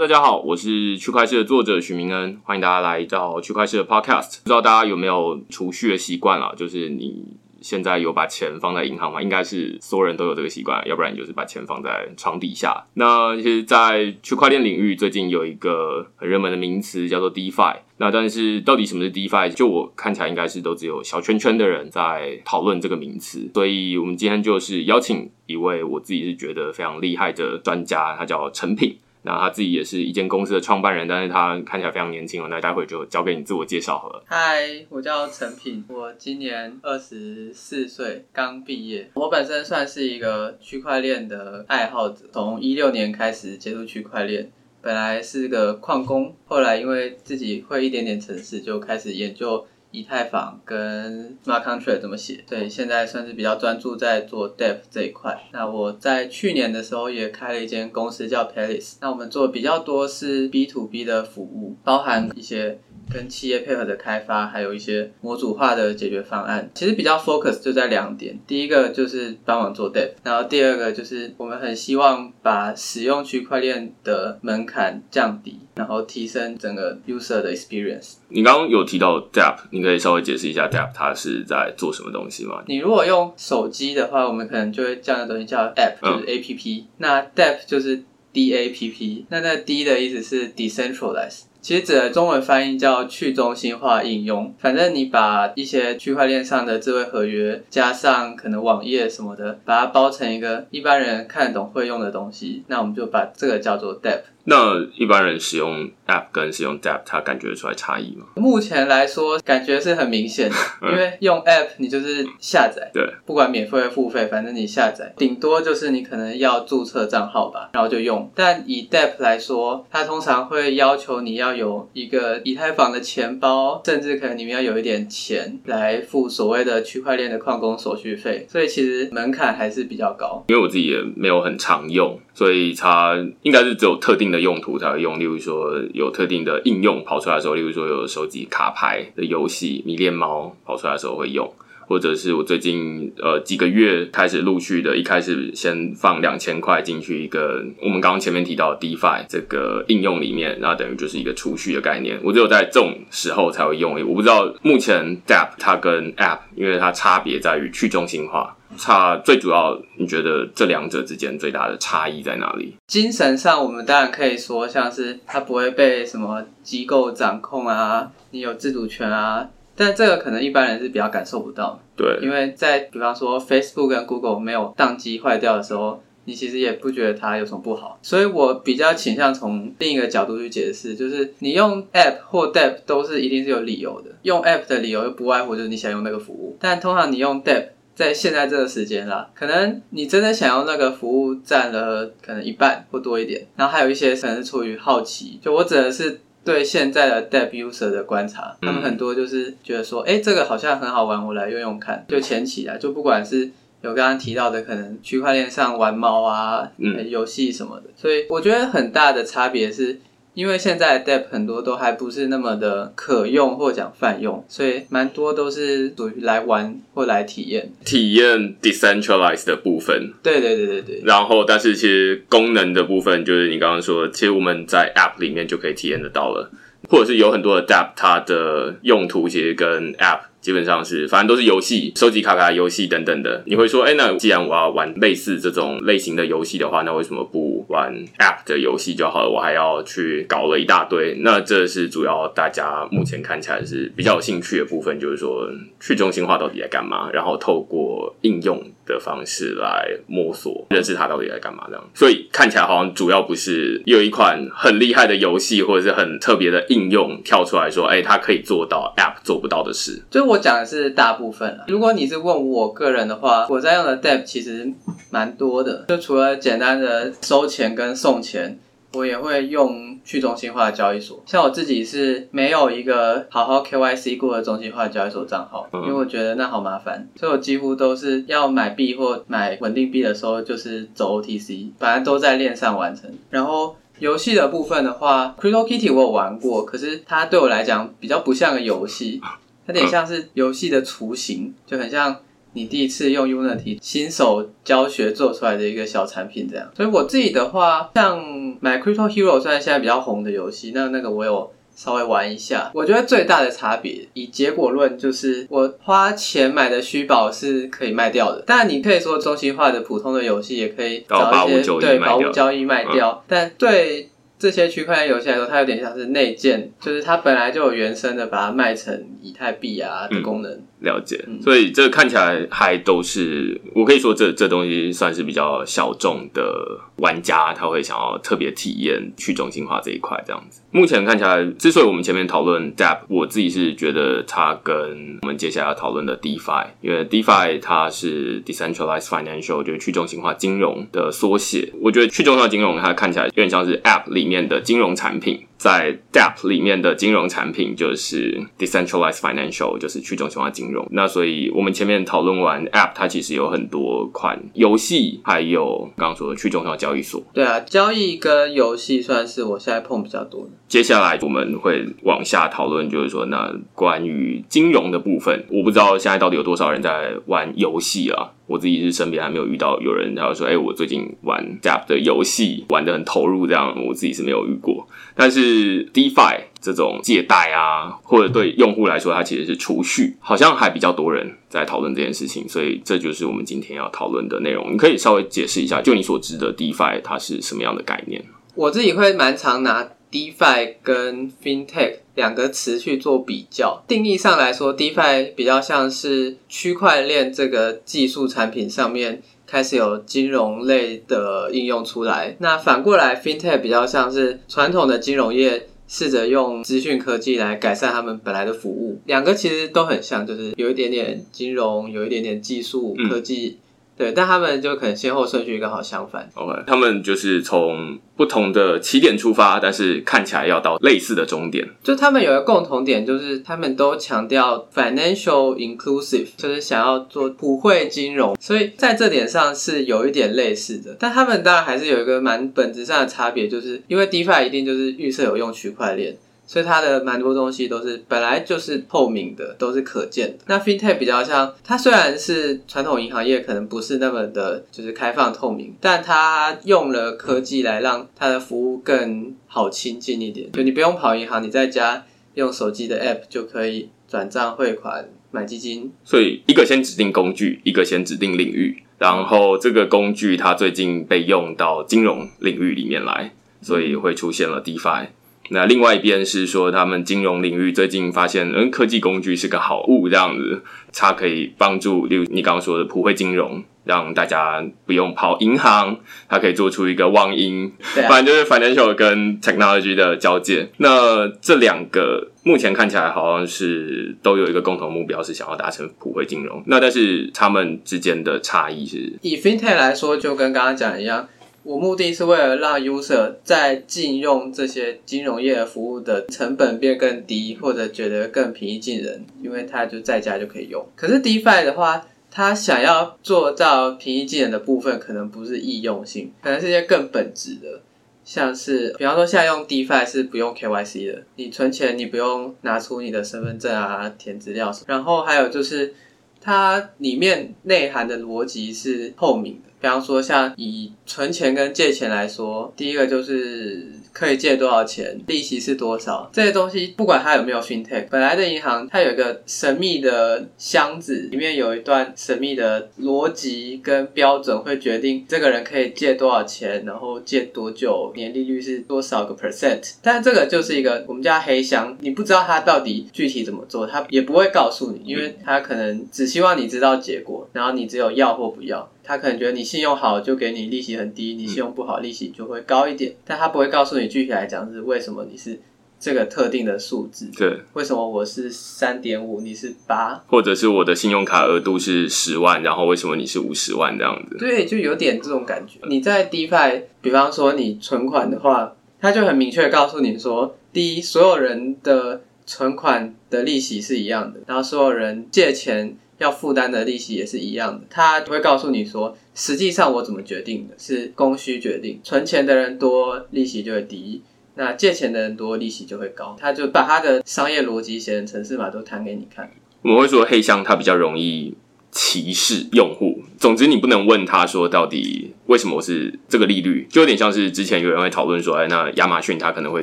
大家好，我是区块链的作者许明恩，欢迎大家来到区块链的 Podcast。不知道大家有没有储蓄的习惯啊？就是你现在有把钱放在银行吗？应该是所有人都有这个习惯，要不然就是把钱放在床底下。那其实，在区块链领域，最近有一个很热门的名词叫做 DeFi。那但是到底什么是 DeFi？就我看起来，应该是都只有小圈圈的人在讨论这个名词。所以我们今天就是邀请一位我自己是觉得非常厉害的专家，他叫陈品。那他自己也是一间公司的创办人，但是他看起来非常年轻哦。那待会就交给你自我介绍好了。嗨，我叫陈品，我今年二十四岁，刚毕业。我本身算是一个区块链的爱好者，从一六年开始接触区块链。本来是个矿工，后来因为自己会一点点程式，就开始研究。以太坊跟 smart contract 怎么写？对，现在算是比较专注在做 dev 这一块。那我在去年的时候也开了一间公司叫 Palace。那我们做比较多是 B to B 的服务，包含一些。跟企业配合的开发，还有一些模组化的解决方案，其实比较 focus 就在两点。第一个就是帮忙做 dev，然后第二个就是我们很希望把使用区块链的门槛降低，然后提升整个 user 的 experience。你刚刚有提到 Dap，你可以稍微解释一下 Dap 它是在做什么东西吗？你如果用手机的话，我们可能就会这样的东西叫 app，就是 A P P。那 Dap 就是 D A P P，那那 D 的意思是 decentralized。其实指的中文翻译叫去中心化应用。反正你把一些区块链上的智慧合约加上可能网页什么的，把它包成一个一般人看得懂会用的东西，那我们就把这个叫做 DApp。那一般人使用 App 跟使用 DApp，他感觉出来差异吗？目前来说，感觉是很明显的。因为用 App，你就是下载，对，不管免费付费，反正你下载，顶多就是你可能要注册账号吧，然后就用。但以 DApp 来说，它通常会要求你要有一个以太坊的钱包，甚至可能你们要有一点钱来付所谓的区块链的矿工手续费，所以其实门槛还是比较高。因为我自己也没有很常用，所以它应该是只有特定的。用途才会用，例如说有特定的应用跑出来的时候，例如说有手机卡牌的游戏迷恋猫跑出来的时候会用，或者是我最近呃几个月开始陆续的，一开始先放两千块进去一个我们刚刚前面提到 DeFi 这个应用里面，那等于就是一个储蓄的概念，我只有在这种时候才会用。我不知道目前 Dap 它跟 App，因为它差别在于去中心化。差最主要，你觉得这两者之间最大的差异在哪里？精神上，我们当然可以说，像是它不会被什么机构掌控啊，你有自主权啊。但这个可能一般人是比较感受不到。对，因为在比方说 Facebook 跟 Google 没有宕机坏掉的时候，你其实也不觉得它有什么不好。所以我比较倾向从另一个角度去解释，就是你用 App 或 Depp 都是一定是有理由的。用 App 的理由又不外乎就是你想用那个服务，但通常你用 Depp。在现在这个时间啦，可能你真的想要那个服务占了可能一半或多一点，然后还有一些可能是出于好奇，就我指的是对现在的 Dev User 的观察，他们很多就是觉得说，哎，这个好像很好玩，我来用用看，就前期啊，就不管是有刚刚提到的可能区块链上玩猫啊，游戏什么的，所以我觉得很大的差别是。因为现在 Depp 很多都还不是那么的可用或讲泛用，所以蛮多都是属于来玩或来体验。体验 decentralized 的部分。对对对对对。然后，但是其实功能的部分，就是你刚刚说，其实我们在 App 里面就可以体验得到了，或者是有很多的 Depp，它的用途其实跟 App。基本上是，反正都是游戏、收集卡卡游戏等等的。你会说，哎，那既然我要玩类似这种类型的游戏的话，那为什么不玩 App 的游戏就好了？我还要去搞了一大堆。那这是主要大家目前看起来是比较有兴趣的部分，就是说去中心化到底在干嘛？然后透过应用的方式来摸索认识它到底在干嘛这样。所以看起来好像主要不是有一款很厉害的游戏或者是很特别的应用跳出来说，哎，它可以做到 App 做不到的事。就我讲的是大部分了。如果你是问我个人的话，我在用的 Depp 其实蛮多的。就除了简单的收钱跟送钱，我也会用去中心化的交易所。像我自己是没有一个好好 KYC 过的中心化交易所账号，因为我觉得那好麻烦。所以我几乎都是要买币或买稳定币的时候，就是走 OTC，反正都在链上完成。然后游戏的部分的话，Crypto Kitty 我有玩过，可是它对我来讲比较不像个游戏。有点像是游戏的雏形，就很像你第一次用 Unity 新手教学做出来的一个小产品，这样。所以我自己的话，像 My Crypto Hero 虽然现在比较红的游戏，那那个我有稍微玩一下。我觉得最大的差别，以结果论，就是我花钱买的虚宝是可以卖掉的。但，你可以说中心化的普通的游戏也可以找一些对宝物交易卖掉，但对。这些区块链游戏来说，它有点像是内建，就是它本来就有原生的，把它卖成以太币啊的功能。了解，所以这看起来还都是，我可以说这这东西算是比较小众的玩家，他会想要特别体验去中心化这一块这样子。目前看起来，之所以我们前面讨论 DApp，我自己是觉得它跟我们接下来要讨论的 DeFi，因为 DeFi 它是 Decentralized Financial，就是去中心化金融的缩写。我觉得去中心化金融它看起来有点像是 App 里面的金融产品。在 DApp 里面的金融产品就是 decentralized financial，就是去中心化金融。那所以我们前面讨论完 App，它其实有很多款游戏，还有刚刚说的去中心化交易所。对啊，交易跟游戏算是我现在碰比较多的。接下来我们会往下讨论，就是说那关于金融的部分，我不知道现在到底有多少人在玩游戏啊。我自己是身边还没有遇到有人，然后说：“哎，我最近玩 DApp 的游戏，玩的很投入。”这样，我自己是没有遇过。但是 DeFi 这种借贷啊，或者对用户来说，它其实是储蓄，好像还比较多人在讨论这件事情。所以这就是我们今天要讨论的内容。你可以稍微解释一下，就你所知的 DeFi 它是什么样的概念？我自己会蛮常拿。DeFi 跟 FinTech 两个词去做比较，定义上来说，DeFi 比较像是区块链这个技术产品上面开始有金融类的应用出来。那反过来，FinTech 比较像是传统的金融业试着用资讯科技来改善他们本来的服务。两个其实都很像，就是有一点点金融，有一点点技术科技。对，但他们就可能先后顺序刚好相反。OK，他们就是从不同的起点出发，但是看起来要到类似的终点。就他们有一个共同点，就是他们都强调 financial inclusive，就是想要做普惠金融，所以在这点上是有一点类似的。但他们当然还是有一个蛮本质上的差别，就是因为 DeFi 一定就是预设有用区块链。所以它的蛮多东西都是本来就是透明的，都是可见的。那 FinTech 比较像，它虽然是传统银行业，可能不是那么的，就是开放透明，但它用了科技来让它的服务更好亲近一点。就你不用跑银行，你在家用手机的 App 就可以转账、汇款、买基金。所以一个先指定工具，一个先指定领域，然后这个工具它最近被用到金融领域里面来，所以会出现了 DeFi。那另外一边是说，他们金融领域最近发现，嗯，科技工具是个好物，这样子，它可以帮助，例如你刚刚说的普惠金融，让大家不用跑银行，它可以做出一个网银，反正就是 financial 跟 technology 的交界。那这两个目前看起来好像是都有一个共同目标，是想要达成普惠金融。那但是他们之间的差异是，以 FinTech 来说，就跟刚刚讲一样。我目的是为了让 user 在禁用这些金融业服务的成本变更低，或者觉得更平易近人，因为他就在家就可以用。可是 DeFi 的话，他想要做到平易近人的部分，可能不是易用性，可能是一些更本质的，像是比方说现在用 DeFi 是不用 KYC 的，你存钱你不用拿出你的身份证啊填资料什么，然后还有就是它里面内涵的逻辑是透明的。比方说，像以存钱跟借钱来说，第一个就是可以借多少钱，利息是多少，这些东西不管它有没有 FinTech，本来的银行它有一个神秘的箱子，里面有一段神秘的逻辑跟标准，会决定这个人可以借多少钱，然后借多久，年利率是多少个 percent。但这个就是一个我们叫黑箱，你不知道它到底具体怎么做，它也不会告诉你，因为它可能只希望你知道结果，然后你只有要或不要。他可能觉得你信用好就给你利息很低，你信用不好利息就会高一点，但他不会告诉你具体来讲是为什么你是这个特定的数字。对，为什么我是三点五，你是八，或者是我的信用卡额度是十万，然后为什么你是五十万这样子？对，就有点这种感觉。你在 DeFi，比方说你存款的话，他就很明确告诉你说，第一，所有人的存款的利息是一样的，然后所有人借钱。要负担的利息也是一样的，他会告诉你说，实际上我怎么决定的，是供需决定，存钱的人多，利息就会低；那借钱的人多，利息就会高。他就把他的商业逻辑写成程式码都弹给你看。我们会说黑箱它比较容易歧视用户。总之，你不能问他说到底为什么是这个利率，就有点像是之前有人会讨论说，哎，那亚马逊它可能会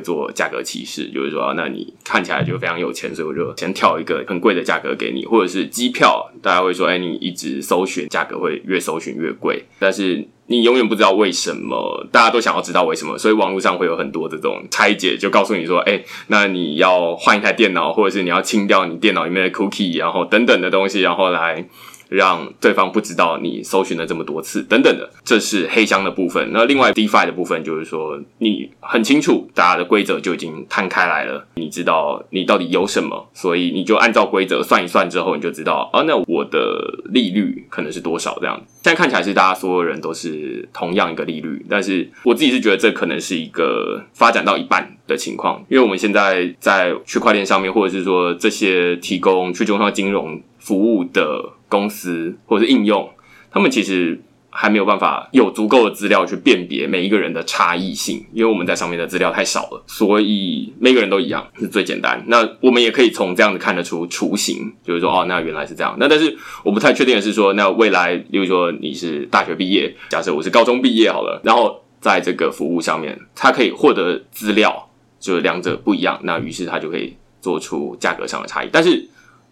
做价格歧视，就是说，那你看起来就非常有钱，所以我就先跳一个很贵的价格给你，或者是机票，大家会说，哎，你一直搜寻价格会越搜寻越贵，但是你永远不知道为什么，大家都想要知道为什么，所以网络上会有很多这种拆解，就告诉你说，哎，那你要换一台电脑，或者是你要清掉你电脑里面的 cookie，然后等等的东西，然后来。让对方不知道你搜寻了这么多次，等等的，这是黑箱的部分。那另外 DeFi 的部分就是说，你很清楚大家的规则就已经摊开来了，你知道你到底有什么，所以你就按照规则算一算之后，你就知道，哦，那我的利率可能是多少这样。现在看起来是大家所有人都是同样一个利率，但是我自己是觉得这可能是一个发展到一半的情况，因为我们现在在区块链上面，或者是说这些提供去中心化金融服务的。公司或者是应用，他们其实还没有办法有足够的资料去辨别每一个人的差异性，因为我们在上面的资料太少了，所以每个人都一样是最简单。那我们也可以从这样子看得出雏形，就是说哦，那原来是这样。那但是我不太确定的是说，那未来，例如说你是大学毕业，假设我是高中毕业好了，然后在这个服务上面，他可以获得资料，就是两者不一样，那于是他就可以做出价格上的差异，但是。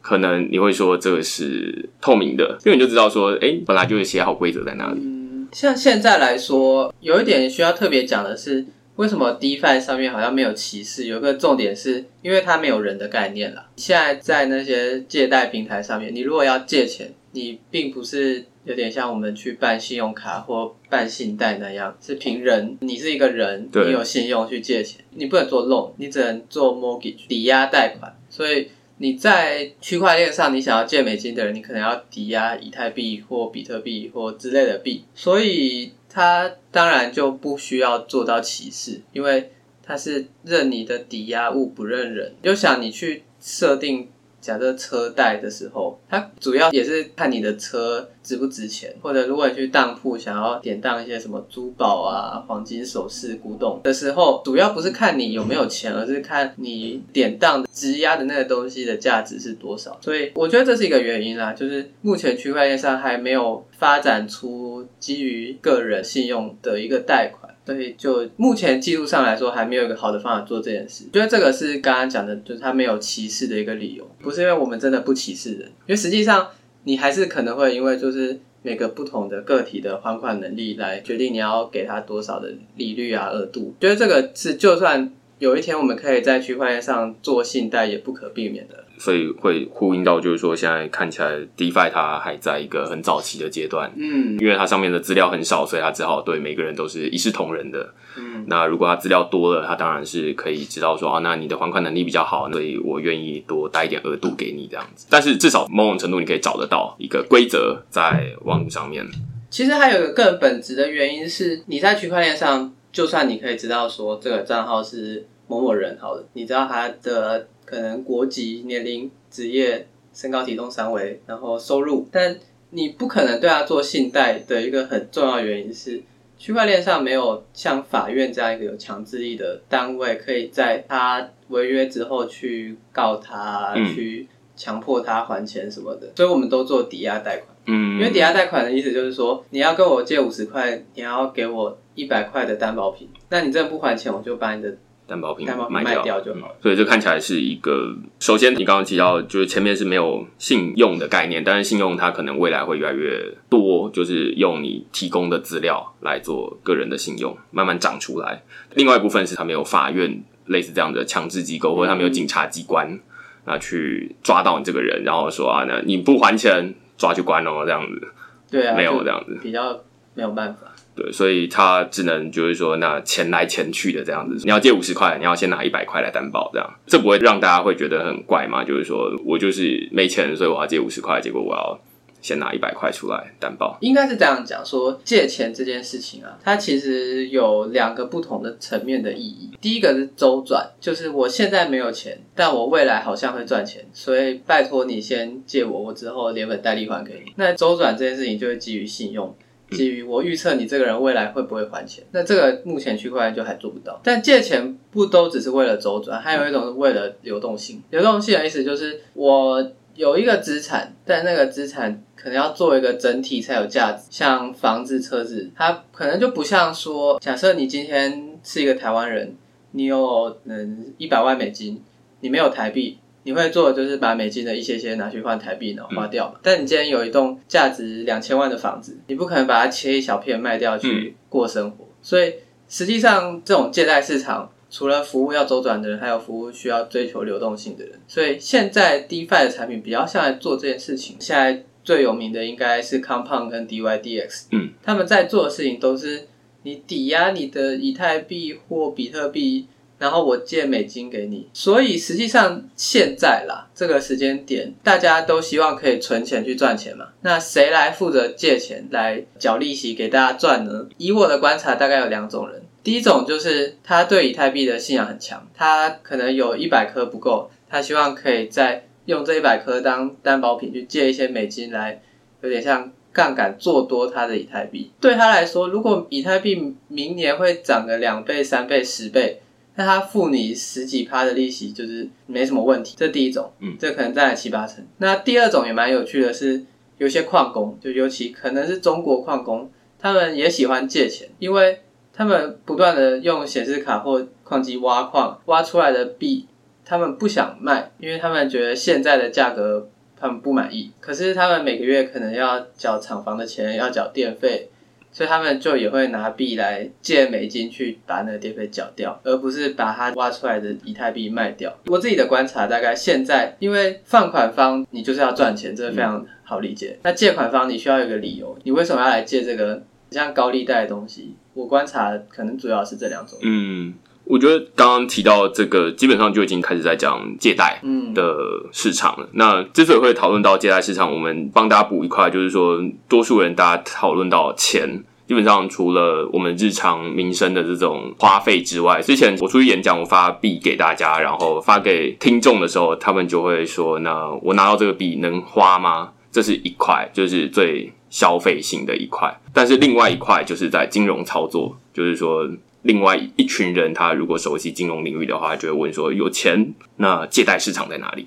可能你会说这个是透明的，因为你就知道说，哎，本来就是写好规则在那里。嗯，像现在来说，有一点需要特别讲的是，为什么 DeFi 上面好像没有歧视？有个重点是，因为它没有人的概念了。现在在那些借贷平台上面，你如果要借钱，你并不是有点像我们去办信用卡或办信贷那样，是凭人，你是一个人，你有信用去借钱，你不能做 loan，你只能做 mortgage 抵押贷款，所以。你在区块链上，你想要借美金的人，你可能要抵押以太币或比特币或之类的币，所以他当然就不需要做到歧视，因为他是认你的抵押物不认人。就想你去设定。假设车贷的时候，它主要也是看你的车值不值钱，或者如果你去当铺想要典当一些什么珠宝啊、黄金首饰、古董的时候，主要不是看你有没有钱，而是看你典当质押的那个东西的价值是多少。所以我觉得这是一个原因啦，就是目前区块链上还没有发展出基于个人信用的一个贷款。所以，就目前技术上来说，还没有一个好的方法做这件事。觉得这个是刚刚讲的，就是他没有歧视的一个理由，不是因为我们真的不歧视人，因为实际上你还是可能会因为就是每个不同的个体的还款能力来决定你要给他多少的利率啊额度。觉得这个是就算有一天我们可以在区块链上做信贷，也不可避免的。所以会呼应到，就是说现在看起来，DeFi 它还在一个很早期的阶段，嗯，因为它上面的资料很少，所以它只好对每个人都是一视同仁的。嗯，那如果它资料多了，它当然是可以知道说，啊，那你的还款能力比较好，所以我愿意多贷一点额度给你这样子。但是至少某种程度，你可以找得到一个规则在网络上面。其实还有一个更本质的原因是，你在区块链上，就算你可以知道说这个账号是某某人好的，你知道他的。可能国籍、年龄、职业、身高、体重三围，然后收入，但你不可能对他做信贷的一个很重要原因是，区块链上没有像法院这样一个有强制力的单位，可以在他违约之后去告他，去强迫他还钱什么的，所以我们都做抵押贷款。嗯，因为抵押贷款的意思就是说，你要跟我借五十块，你要给我一百块的担保品，那你真的不还钱，我就把你的。担保品卖掉就好，所以这看起来是一个。首先，你刚刚提到，就是前面是没有信用的概念，但是信用它可能未来会越来越多，就是用你提供的资料来做个人的信用，慢慢长出来。另外一部分是它没有法院类似这样的强制机构，或者它没有警察机关那去抓到你这个人，然后说啊，那你不还钱，抓去关哦，这样子。对啊，没有这样子，比较没有办法。对，所以他只能就是说，那钱来钱去的这样子。你要借五十块，你要先拿一百块来担保，这样这不会让大家会觉得很怪吗？就是说我就是没钱，所以我要借五十块，结果我要先拿一百块出来担保。应该是这样讲，说借钱这件事情啊，它其实有两个不同的层面的意义。第一个是周转，就是我现在没有钱，但我未来好像会赚钱，所以拜托你先借我，我之后连本带利还给你。那周转这件事情就会基于信用。基于我预测你这个人未来会不会还钱，那这个目前区块链就还做不到。但借钱不都只是为了周转，还有一种是为了流动性。流动性的意思就是我有一个资产，但那个资产可能要做一个整体才有价值，像房子、车子，它可能就不像说，假设你今天是一个台湾人，你有嗯一百万美金，你没有台币。你会做的就是把美金的一些些拿去换台币，然后花掉嘛。但你既然有一栋价值两千万的房子，你不可能把它切一小片卖掉去过生活。所以实际上，这种借贷市场除了服务要周转的人，还有服务需要追求流动性的人。所以现在 DeFi 的产品比较像来做这件事情。现在最有名的应该是 Compound 跟 DYDX，嗯，他们在做的事情都是你抵押你的以太币或比特币。然后我借美金给你，所以实际上现在啦，这个时间点，大家都希望可以存钱去赚钱嘛。那谁来负责借钱来缴利息给大家赚呢？以我的观察，大概有两种人。第一种就是他对以太币的信仰很强，他可能有一百颗不够，他希望可以再用这一百颗当担保品去借一些美金来，有点像杠杆做多他的以太币。对他来说，如果以太币明年会涨个两倍、三倍、十倍。那他付你十几趴的利息，就是没什么问题。这第一种，嗯，这可能占了七八成。那第二种也蛮有趣的是，有些矿工，就尤其可能是中国矿工，他们也喜欢借钱，因为他们不断的用显示卡或矿机挖矿，挖出来的币，他们不想卖，因为他们觉得现在的价格他们不满意。可是他们每个月可能要缴厂房的钱，要缴电费。所以他们就也会拿币来借美金去把那个电费缴掉，而不是把它挖出来的以太币卖掉。我自己的观察，大概现在因为放款方你就是要赚钱，这个非常好理解。那借款方你需要有个理由，你为什么要来借这个像高利贷的东西？我观察可能主要是这两种。嗯，我觉得刚刚提到这个，基本上就已经开始在讲借贷的市场了。那之所以会讨论到借贷市场，我们帮大家补一块，就是说多数人大家讨论到钱。基本上除了我们日常民生的这种花费之外，之前我出去演讲，我发币给大家，然后发给听众的时候，他们就会说：“那我拿到这个币能花吗？”这是一块，就是最消费性的一块。但是另外一块就是在金融操作，就是说，另外一群人他如果熟悉金融领域的话，就会问说：“有钱，那借贷市场在哪里？”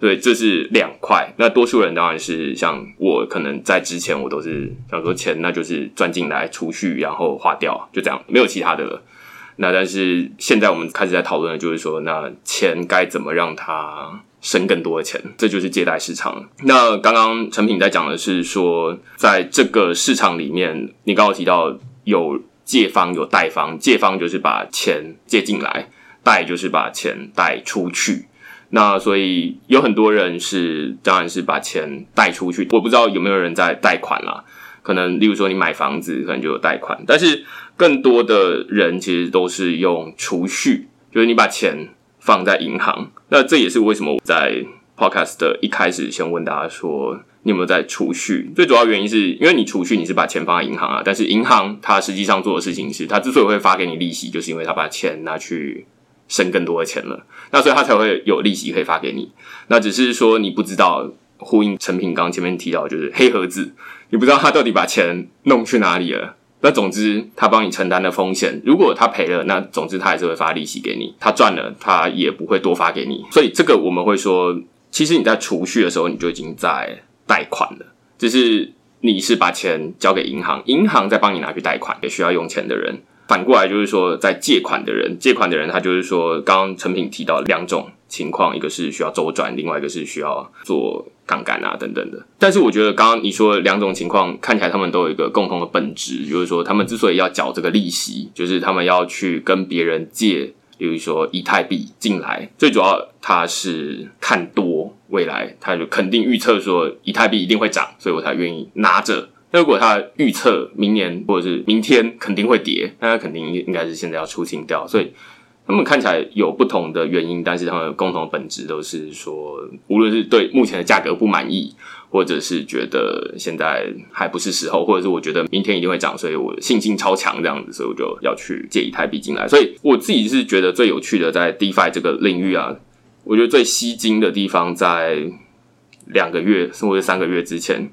对，这是两块。那多数人当然是像我，可能在之前我都是想说钱，那就是赚进来储蓄，然后花掉，就这样，没有其他的了。那但是现在我们开始在讨论的就是说，那钱该怎么让它生更多的钱？这就是借贷市场。那刚刚陈品在讲的是说，在这个市场里面，你刚刚提到有借方有贷方，借方就是把钱借进来，贷就是把钱贷出去。那所以有很多人是，当然是把钱贷出去。我不知道有没有人在贷款啦，可能例如说你买房子，可能就有贷款。但是更多的人其实都是用储蓄，就是你把钱放在银行。那这也是为什么我在 podcast 的一开始先问大家说，你有没有在储蓄？最主要原因是因为你储蓄，你是把钱放在银行啊。但是银行它实际上做的事情是，它之所以会发给你利息，就是因为它把钱拿去。生更多的钱了，那所以它才会有利息可以发给你。那只是说你不知道，呼应陈品刚前面提到，就是黑盒子，你不知道他到底把钱弄去哪里了。那总之，他帮你承担的风险，如果他赔了，那总之他还是会发利息给你；他赚了，他也不会多发给你。所以这个我们会说，其实你在储蓄的时候，你就已经在贷款了，只是你是把钱交给银行，银行再帮你拿去贷款给需要用钱的人。反过来就是说，在借款的人，借款的人他就是说，刚刚陈品提到两种情况，一个是需要周转，另外一个是需要做杠杆啊等等的。但是我觉得刚刚你说两种情况看起来他们都有一个共同的本质，就是说他们之所以要缴这个利息，就是他们要去跟别人借，比如说以太币进来，最主要它是看多未来，他就肯定预测说以太币一定会涨，所以我才愿意拿着。那如果他预测明年或者是明天肯定会跌，那他肯定应该是现在要出清掉。所以他们看起来有不同的原因，但是他们共同的本质都是说，无论是对目前的价格不满意，或者是觉得现在还不是时候，或者是我觉得明天一定会涨，所以我信心超强这样子，所以我就要去借以太币进来。所以我自己是觉得最有趣的在 DeFi 这个领域啊，我觉得最吸睛的地方在两个月或者三个月之前。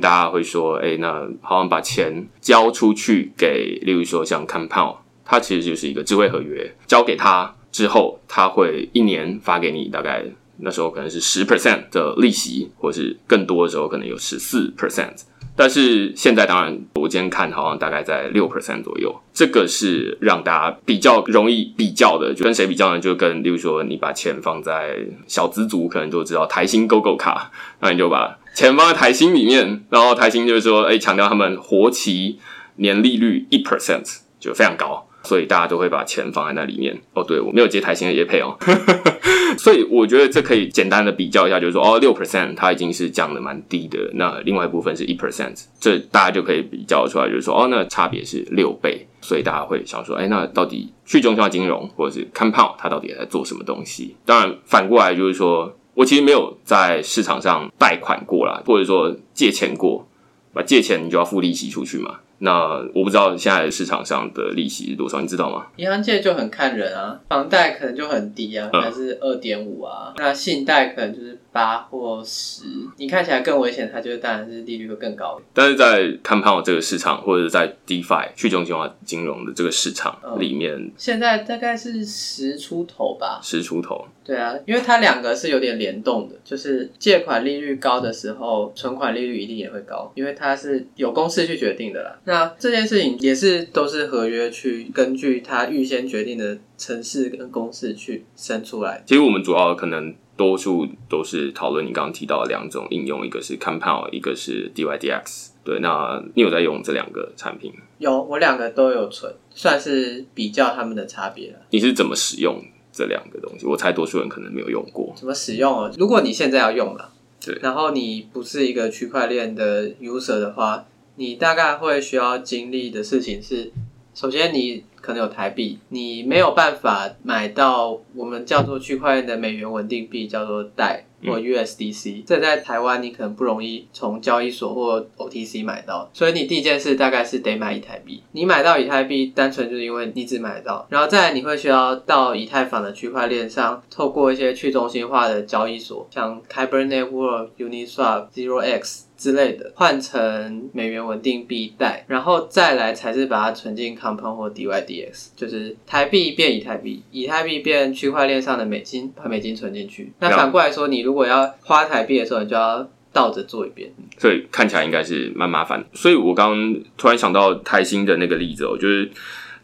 大家会说，哎，那好像把钱交出去给，例如说像 Compound，它其实就是一个智慧合约，交给他之后，他会一年发给你大概那时候可能是十 percent 的利息，或是更多的时候可能有十四 percent。但是现在当然，我今天看好像大概在六 percent 左右，这个是让大家比较容易比较的。就跟谁比较呢？就跟，例如说你把钱放在小资族，可能就知道台新 GoGo 卡，那你就把钱放在台新里面，然后台新就是说，哎，强调他们活期年利率一 percent 就非常高。所以大家都会把钱放在那里面哦。对我没有接台新的业配哦，所以我觉得这可以简单的比较一下，就是说哦，六 percent 它已经是降的蛮低的，那另外一部分是一 percent，这大家就可以比较出来，就是说哦，那差别是六倍。所以大家会想说，哎，那到底去中心化金融或者是 compound 它到底在做什么东西？当然反过来就是说我其实没有在市场上贷款过啦，或者说借钱过，把借钱你就要付利息出去嘛。那我不知道现在市场上的利息是多少，你知道吗？银行借就很看人啊，房贷可能就很低啊，还是二点五啊，那信贷可能就是八或十。你看起来更危险，它就当然是利率会更高。但是在 compound 这个市场，或者在 DeFi 去中心化金融的这个市场里面，现在大概是十出头吧，十出头。对啊，因为它两个是有点联动的，就是借款利率高的时候，存款利率一定也会高，因为它是有公式去决定的啦。那这件事情也是都是合约去根据它预先决定的城市跟公式去生出来。其实我们主要可能多数都是讨论你刚刚提到的两种应用，一个是 Compound，一个是 DYDX。对，那你有在用这两个产品？有，我两个都有存，算是比较他们的差别了。你是怎么使用？这两个东西，我猜多数人可能没有用过。怎么使用哦？如果你现在要用了，对，然后你不是一个区块链的 user 的话，你大概会需要经历的事情是，首先你可能有台币，你没有办法买到我们叫做区块链的美元稳定币，叫做代。或 USDC，这在台湾你可能不容易从交易所或 OTC 买到，所以你第一件事大概是得买以太币。你买到以太币，单纯就是因为你只买得到，然后再来你会需要到以太坊的区块链上，透过一些去中心化的交易所，像 Kyber Network、Uniswap、Zero X。之类的换成美元稳定币贷，然后再来才是把它存进 Compound 或 DYDX，就是台币变以太币，以太币变区块链上的美金，把美金存进去。那反过来说，你如果要花台币的时候，你就要倒着做一遍。所以看起来应该是蛮麻烦。所以我刚刚突然想到台新的那个例子哦，就是。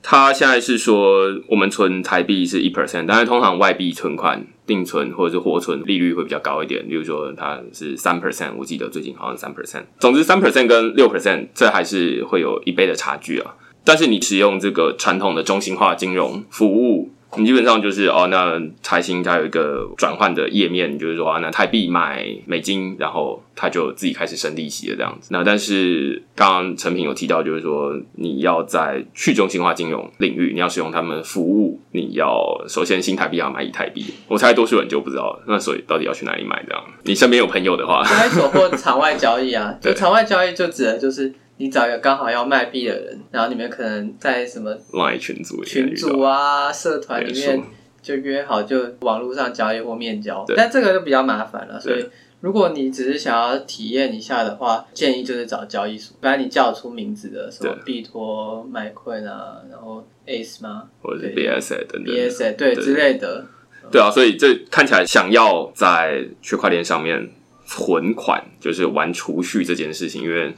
他现在是说，我们存台币是一 percent，但是通常外币存款定存或者是活存利率会比较高一点，比如说它是三 percent，我记得最近好像三 percent。总之三 percent 跟六 percent，这还是会有一倍的差距啊。但是你使用这个传统的中心化金融服务。你基本上就是哦，那财新它有一个转换的页面，就是说啊，那台币买美金，然后它就自己开始生利息了这样子。那但是刚刚陈平有提到，就是说你要在去中心化金融领域，你要使用他们服务，你要首先新台币要买以太币。我猜多数人就不知道，那所以到底要去哪里买这样？你身边有朋友的话，交易所或场外交易啊，就 场外交易就指的就是。你找一个刚好要卖币的人，然后你们可能在什么群组群组啊、社团里面就约好，就网络上交易或面交。但这个就比较麻烦了，所以如果你只是想要体验一下的话，建议就是找交易所，不然你叫出名字的，什么币托、麦昆啊，然后 Ace 吗？或者是 BSA 等等，BSA 对之类的。对啊，所以这看起来想要在区块链上面存款，就是玩储蓄这件事情，因为。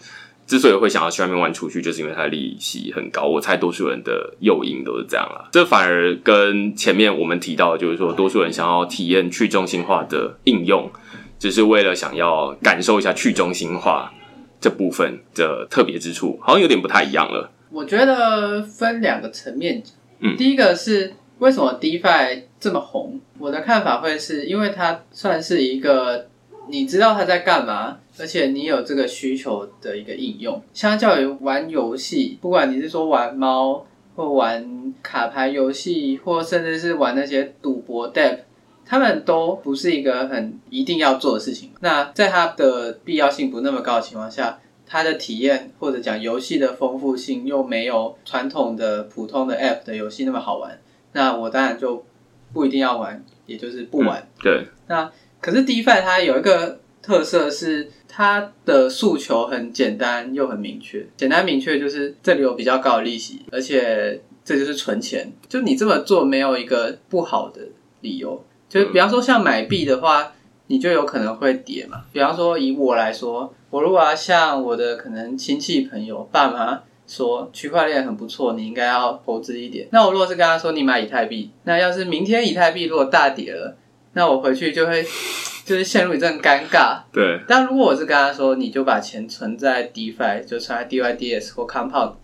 之所以会想要去外面玩出去，就是因为它的利息很高。我猜多数人的诱因都是这样啦。这反而跟前面我们提到，就是说多数人想要体验去中心化的应用，只是为了想要感受一下去中心化这部分的特别之处，好像有点不太一样了。我觉得分两个层面讲，嗯，第一个是为什么 DeFi 这么红？我的看法会是因为它算是一个。你知道他在干嘛，而且你有这个需求的一个应用，相较于玩游戏，不管你是说玩猫，或玩卡牌游戏，或甚至是玩那些赌博 Depp，他们都不是一个很一定要做的事情。那在它的必要性不那么高的情况下，它的体验或者讲游戏的丰富性又没有传统的普通的 App 的游戏那么好玩，那我当然就不一定要玩，也就是不玩。对，那。可是 DeFi 它有一个特色是它的诉求很简单又很明确，简单明确就是这里有比较高的利息，而且这就是存钱，就你这么做没有一个不好的理由。就比方说像买币的话，你就有可能会跌嘛。比方说以我来说，我如果要向我的可能亲戚朋友、爸妈说区块链很不错，你应该要投资一点。那我如果是跟他说你买以太币，那要是明天以太币如果大跌了，那我回去就会 就是陷入一阵尴尬。对，但如果我是跟他说，你就把钱存在 DeFi，就存在 DYDS 或 Compound，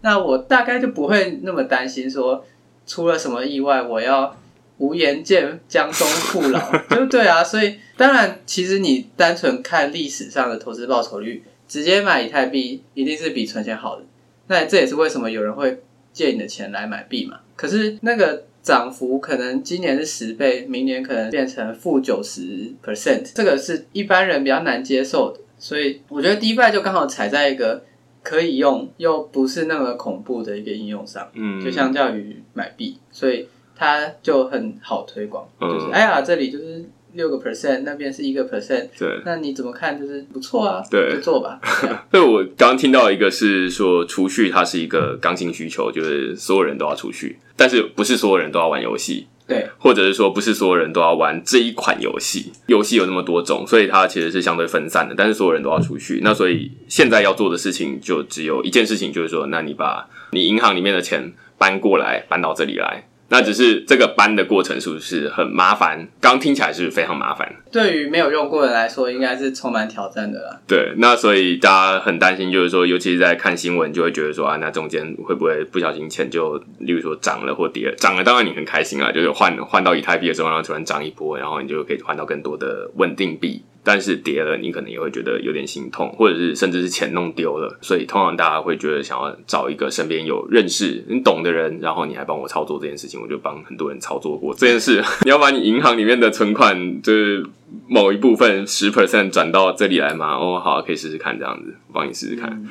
那我大概就不会那么担心说出了什么意外，我要无颜见江东父老，对不对啊？所以当然，其实你单纯看历史上的投资报酬率，直接买以太币一定是比存钱好的。那这也是为什么有人会借你的钱来买币嘛。可是那个涨幅可能今年是十倍，明年可能变成负九十 percent，这个是一般人比较难接受的。所以我觉得 DeFi 就刚好踩在一个可以用又不是那么恐怖的一个应用上，嗯，就相较于买币，所以它就很好推广。嗯就是哎呀，这里就是六个 percent，那边是一个 percent，对。那你怎么看？就是不错啊，对就做吧。所以我刚刚听到一个是说，储蓄它是一个刚性需求，就是所有人都要储蓄，但是不是所有人都要玩游戏，对，或者是说不是所有人都要玩这一款游戏。游戏有那么多种，所以它其实是相对分散的，但是所有人都要储蓄。那所以现在要做的事情就只有一件事情，就是说，那你把你银行里面的钱搬过来，搬到这里来。那只是这个搬的过程是不是很麻烦？刚听起来是非常麻烦。对于没有用过的人来说，应该是充满挑战的啦。对，那所以大家很担心，就是说，尤其是在看新闻，就会觉得说啊，那中间会不会不小心钱就，例如说涨了或跌了，涨了当然你很开心啊，就是换换到以太币的时候，然后突然涨一波，然后你就可以换到更多的稳定币。但是跌了，你可能也会觉得有点心痛，或者是甚至是钱弄丢了，所以通常大家会觉得想要找一个身边有认识、你懂的人，然后你还帮我操作这件事情，我就帮很多人操作过这件事。你要把你银行里面的存款就是某一部分十 percent 转到这里来吗？哦，好，可以试试看这样子，我帮你试试看。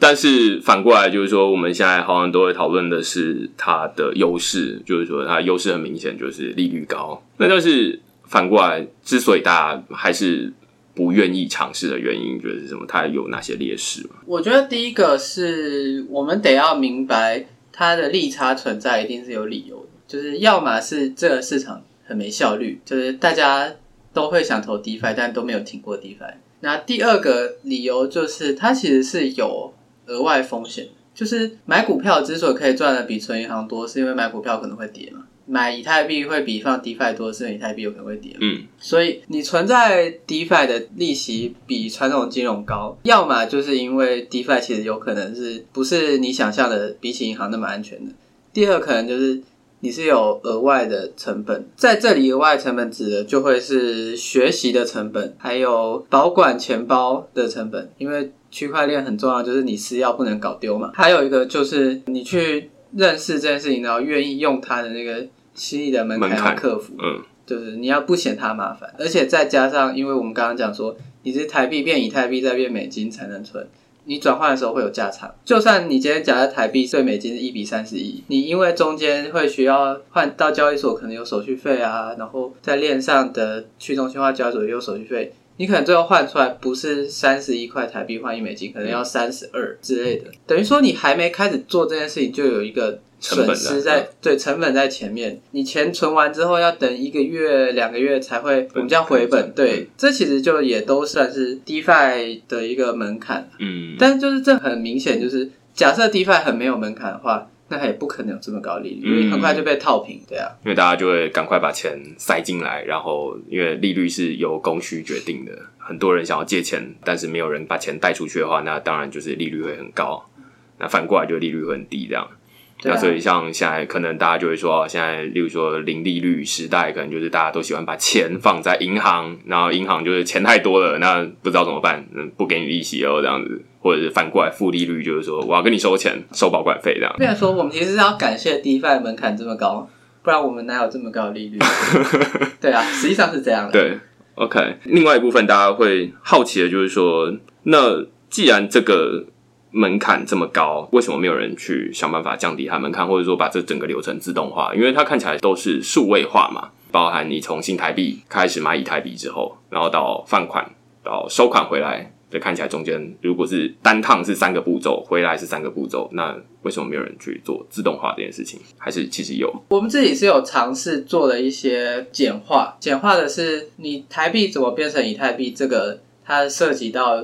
但是反过来就是说，我们现在好像都会讨论的是它的优势，就是说它优势很明显，就是利率高。那就是反过来，之所以大家还是不愿意尝试的原因，觉得是什么？它有哪些劣势吗？我觉得第一个是我们得要明白它的利差存在，一定是有理由的。就是要么是这个市场很没效率，就是大家都会想投 DeFi，但都没有听过 DeFi。那第二个理由就是它其实是有额外风险，就是买股票之所以可以赚的比存银行多，是因为买股票可能会跌嘛。买以太币会比放 DeFi 多，是因为以太币有可能会跌。嗯，所以你存在 DeFi 的利息比传统金融高，要么就是因为 DeFi 其实有可能是不是你想象的比起银行那么安全的。第二可能就是你是有额外的成本，在这里额外成本指的就会是学习的成本，还有保管钱包的成本，因为区块链很重要，就是你私钥不能搞丢嘛。还有一个就是你去认识这件事情，然后愿意用他的那个心理的门槛门槛要克服。嗯，就是你要不嫌它麻烦，而且再加上，因为我们刚刚讲说，你是台币变以太币再变美金才能存，你转换的时候会有价差。就算你今天假设台币对美金是一比三十一，你因为中间会需要换到交易所，可能有手续费啊，然后在链上的去中心化交易所也有手续费，你可能最后换出来不是三十一块台币换一美金，可能要三十二之类的。等于说你还没开始做这件事情，就有一个损失在在对成本在前面，你钱存完之后要等一个月、两个月才会我们叫回本。对，这其实就也都算是 DeFi 的一个门槛。嗯，但是就是这很明显，就是假设 DeFi 很没有门槛的话，那它也不可能有这么高利率，因为很快就被套平。对啊，因为大家就会赶快把钱塞进来，然后因为利率是由供需决定的，很多人想要借钱，但是没有人把钱贷出去的话，那当然就是利率会很高。那反过来就利率会很低，这样。那所以像现在可能大家就会说，哦现在例如说零利率时代，可能就是大家都喜欢把钱放在银行，然后银行就是钱太多了，那不知道怎么办，嗯，不给你利息哦，这样子，或者是反过来负利率，就是说我要跟你收钱，收保管费这样。变成说我们其实是要感谢 DeFi 门槛这么高，不然我们哪有这么高的利率？对啊，实际上是这样的。对，OK。另外一部分大家会好奇的就是说，那既然这个门槛这么高，为什么没有人去想办法降低它门槛，或者说把这整个流程自动化？因为它看起来都是数位化嘛，包含你从新台币开始买以太币之后，然后到放款。到收款回来，这看起来中间如果是单趟是三个步骤，回来是三个步骤，那为什么没有人去做自动化这件事情？还是其实有？我们自己是有尝试做了一些简化，简化的是你台币怎么变成以太币，这个它涉及到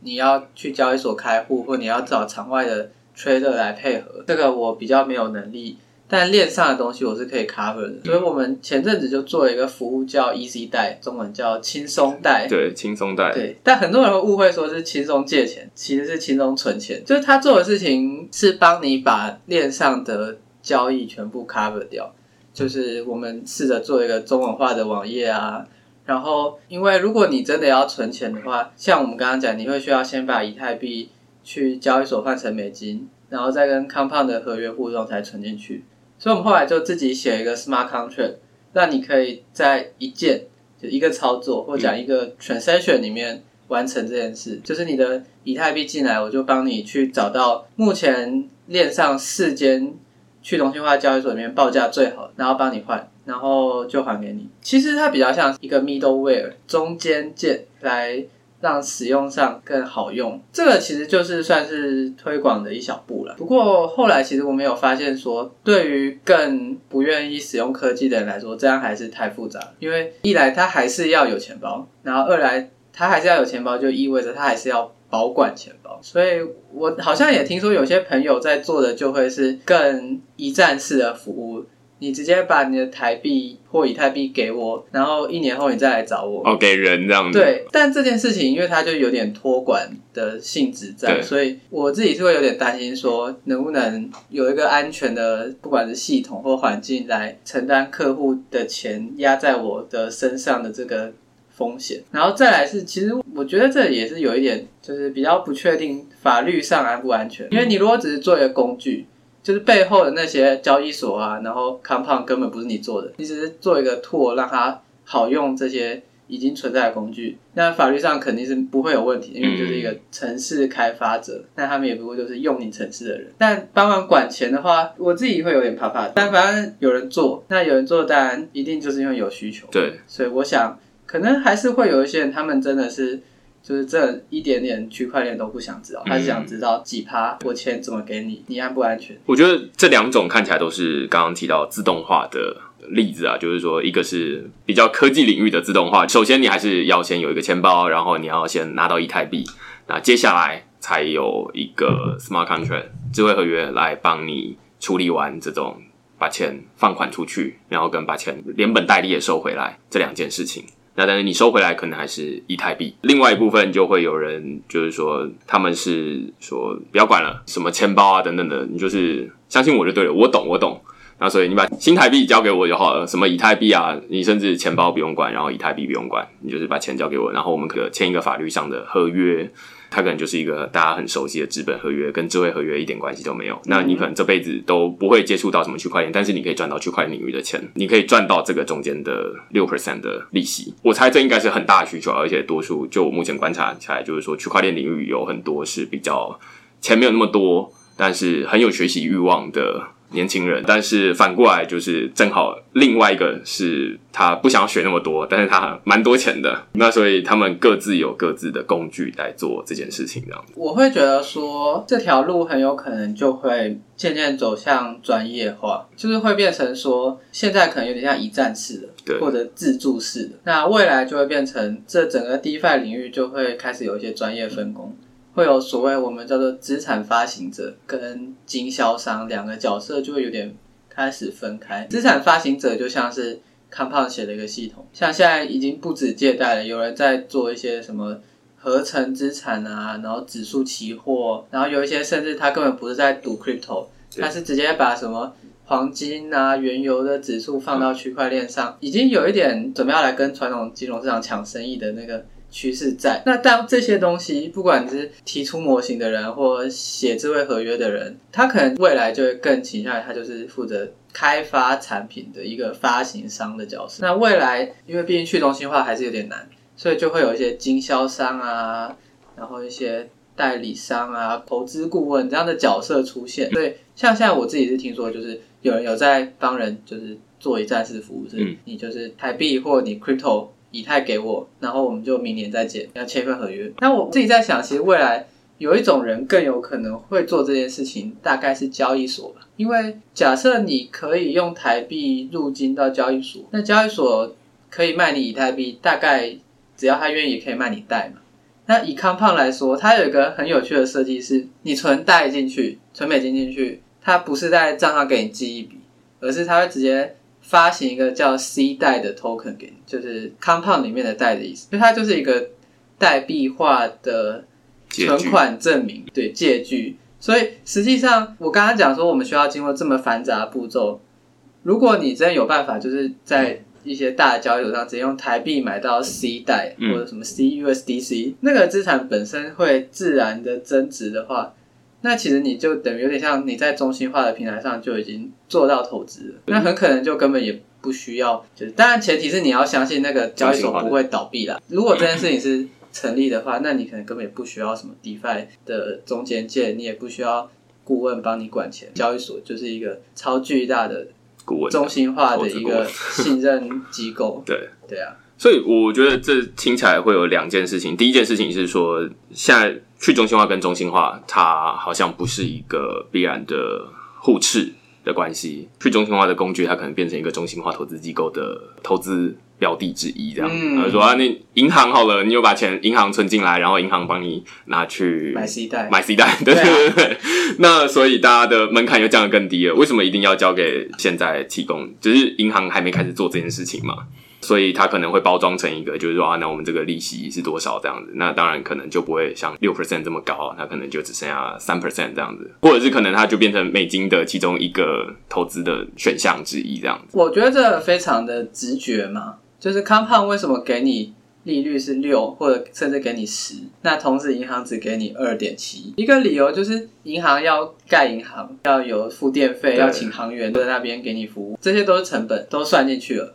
你要去交易所开户，或你要找场外的 trader 来配合，这个我比较没有能力。但链上的东西我是可以 cover 的，所以我们前阵子就做了一个服务叫 Easy 贷，中文叫轻松贷。对，轻松贷。对，但很多人会误会说是轻松借钱，其实是轻松存钱。就是他做的事情是帮你把链上的交易全部 cover 掉。就是我们试着做一个中文化的网页啊，然后因为如果你真的要存钱的话，像我们刚刚讲，你会需要先把以太币去交易所换成美金，然后再跟 Compound 的合约互动才存进去。所以，我们后来就自己写一个 smart contract，让你可以在一键就一个操作或讲一个 transaction 里面完成这件事。就是你的以太币进来，我就帮你去找到目前链上四间去中心化交易所里面报价最好，然后帮你换，然后就还给你。其实它比较像一个 middleware 中间件来。让使用上更好用，这个其实就是算是推广的一小步了。不过后来其实我们有发现说，对于更不愿意使用科技的人来说，这样还是太复杂。因为一来他还是要有钱包，然后二来他还是要有钱包，就意味着他还是要保管钱包。所以我好像也听说有些朋友在做的就会是更一站式的服务。你直接把你的台币或以太币给我，然后一年后你再来找我。哦，给人这样子。对，但这件事情因为它就有点托管的性质在，所以我自己是会有点担心，说能不能有一个安全的，不管是系统或环境来承担客户的钱压在我的身上的这个风险。然后再来是，其实我觉得这也是有一点，就是比较不确定法律上安不安全。因为你如果只是做一个工具。就是背后的那些交易所啊，然后 Compound 根本不是你做的，你只是做一个 tool 让它好用这些已经存在的工具。那法律上肯定是不会有问题，因为就是一个城市开发者，那他们也不过就是用你城市的人。但帮忙管钱的话，我自己会有点怕怕。但反正有人做，那有人做当然一定就是因为有需求。对，所以我想可能还是会有一些人，他们真的是。就是这一点点区块链都不想知道，他是想知道几趴我钱怎么给你，你安不安全？我觉得这两种看起来都是刚刚提到自动化的例子啊，就是说一个是比较科技领域的自动化，首先你还是要先有一个钱包，然后你要先拿到以太币，那接下来才有一个 smart contract 智慧合约来帮你处理完这种把钱放款出去，然后跟把钱连本带利也收回来这两件事情。那但是你收回来可能还是以太币，另外一部分就会有人就是说他们是说不要管了，什么钱包啊等等的，你就是相信我就对了，我懂我懂。那所以你把新台币交给我就好了，什么以太币啊，你甚至钱包不用管，然后以太币不用管，你就是把钱交给我，然后我们可签一个法律上的合约。它可能就是一个大家很熟悉的资本合约，跟智慧合约一点关系都没有。那你可能这辈子都不会接触到什么区块链，但是你可以赚到区块链领域的钱，你可以赚到这个中间的六 percent 的利息。我猜这应该是很大的需求，而且多数就我目前观察起来，就是说区块链领域有很多是比较钱没有那么多，但是很有学习欲望的。年轻人，但是反过来就是正好另外一个是他不想要学那么多，但是他蛮多钱的，那所以他们各自有各自的工具来做这件事情，这样子。我会觉得说这条路很有可能就会渐渐走向专业化，就是会变成说现在可能有点像一站式的，对，或者自助式的，那未来就会变成这整个 DeFi 领域就会开始有一些专业分工。会有所谓我们叫做资产发行者跟经销商两个角色就会有点开始分开。资产发行者就像是 Compound 写的一个系统，像现在已经不止借贷了，有人在做一些什么合成资产啊，然后指数期货，然后有一些甚至他根本不是在赌 Crypto，他是直接把什么黄金啊、原油的指数放到区块链上，已经有一点准备要来跟传统金融市场抢生意的那个。趋势在那，当这些东西，不管是提出模型的人或写智慧合约的人，他可能未来就会更倾向于他就是负责开发产品的一个发行商的角色。那未来，因为毕竟去中心化还是有点难，所以就会有一些经销商啊，然后一些代理商啊、投资顾问这样的角色出现。所以，像现在我自己是听说，就是有人有在帮人就是做一站式服务，是你就是台币或你 crypto。以太给我，然后我们就明年再见，要签一份合约。那我自己在想，其实未来有一种人更有可能会做这件事情，大概是交易所吧。因为假设你可以用台币入金到交易所，那交易所可以卖你以太币，大概只要他愿意，可以卖你贷嘛。那以康胖来说，它有一个很有趣的设计是，你存贷进去，存美金进去，它不是在账上给你记一笔，而是它会直接发行一个叫 C 贷的 token 给你，就是康胖里面的贷的意思，所以它就是一个代币化的存款证明，对借据。所以实际上，我刚刚讲说，我们需要经过这么繁杂的步骤，如果你真的有办法，就是在一些大的交易所上直接用台币买到 C 贷或者什么 CUSDC，那个资产本身会自然的增值的话，那其实你就等于有点像你在中心化的平台上就已经做到投资了，那很可能就根本也不需要，就是当然前提是你要相信那个交易所不会倒闭啦。如果这件事情是成立的话，那你可能根本也不需要什么 DeFi 的中间件，你也不需要顾问帮你管钱，交易所就是一个超巨大的。中心化的一个信任机构，对对啊，所以我觉得这听起来会有两件事情。第一件事情是说，现在去中心化跟中心化，它好像不是一个必然的互斥的关系。去中心化的工具，它可能变成一个中心化投资机构的投资。标的之一，这样，他说啊，那银行好了，你有把钱银行存进来，然后银行帮你拿去买 C 贷，买 C 贷，对对对。那所以大家的门槛又降得更低了。为什么一定要交给现在提供？只是银行还没开始做这件事情嘛，所以它可能会包装成一个，就是说啊，那我们这个利息是多少这样子？那当然可能就不会像六 percent 这么高，它可能就只剩下三 percent 这样子，或者是可能它就变成美金的其中一个投资的选项之一这样子。我觉得这非常的直觉嘛。就是康胖为什么给你利率是六，或者甚至给你十？那同时银行只给你二点七，一个理由就是银行要盖银行，要有付电费，要请行员在那边给你服务，这些都是成本，都算进去了。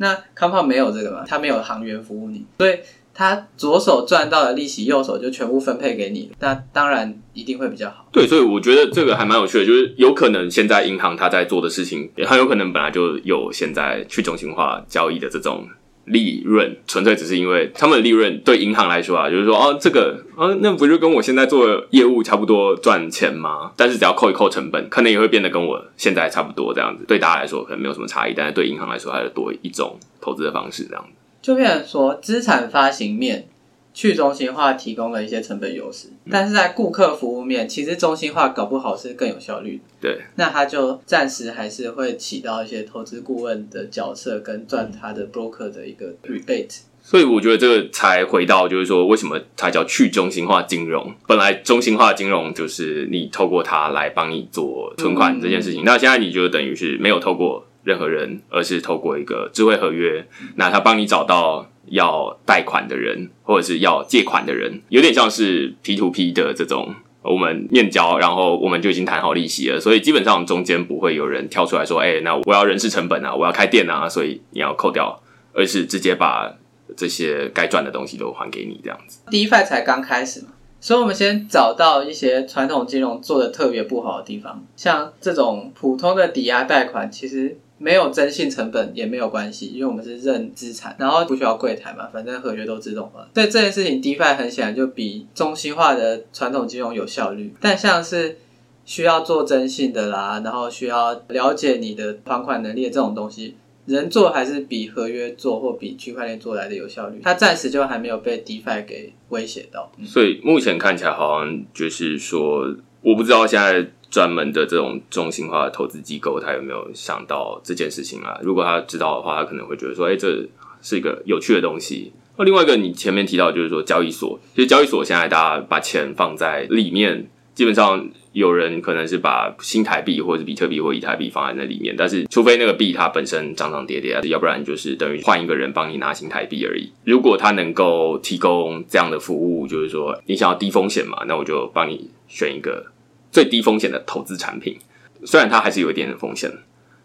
那康胖没有这个嘛？他没有行员服务你，所以。他左手赚到的利息，右手就全部分配给你，那当然一定会比较好。对，所以我觉得这个还蛮有趣的，就是有可能现在银行它在做的事情，也很有可能本来就有现在去中心化交易的这种利润，纯粹只是因为他们的利润对银行来说啊，就是说哦，这个啊，那不就跟我现在做业务差不多赚钱吗？但是只要扣一扣成本，可能也会变得跟我现在差不多这样子。对大家来说可能没有什么差异，但是对银行来说它是多一种投资的方式这样子。就变成说，资产发行面去中心化提供了一些成本优势，但是在顾客服务面，其实中心化搞不好是更有效率的。对，那他就暂时还是会起到一些投资顾问的角色，跟赚他的 broker 的一个 rebate。所以我觉得这个才回到，就是说为什么它叫去中心化金融？本来中心化金融就是你透过它来帮你做存款这件事情，那现在你就等于是没有透过。任何人，而是透过一个智慧合约，那他帮你找到要贷款的人，或者是要借款的人，有点像是 P to P 的这种，我们面交，然后我们就已经谈好利息了，所以基本上中间不会有人跳出来说，哎，那我要人事成本啊，我要开店啊，所以你要扣掉，而是直接把这些该赚的东西都还给你这样子。第一块才刚开始嘛。所以，我们先找到一些传统金融做的特别不好的地方，像这种普通的抵押贷款，其实。没有征信成本也没有关系，因为我们是认资产，然后不需要柜台嘛，反正合约都自动化。所以这件事情，DeFi 很显然就比中心化的传统金融有效率。但像是需要做征信的啦，然后需要了解你的还款能力的这种东西，人做还是比合约做或比区块链做来的有效率。它暂时就还没有被 DeFi 给威胁到。所以目前看起来好像就是说，我不知道现在。专门的这种中心化的投资机构，他有没有想到这件事情啊？如果他知道的话，他可能会觉得说：“哎，这是一个有趣的东西。”那另外一个，你前面提到就是说交易所，其实交易所现在大家把钱放在里面，基本上有人可能是把新台币或者比特币或以太币放在那里面，但是除非那个币它本身涨涨跌跌，要不然就是等于换一个人帮你拿新台币而已。如果他能够提供这样的服务，就是说你想要低风险嘛，那我就帮你选一个。最低风险的投资产品，虽然它还是有一点风险，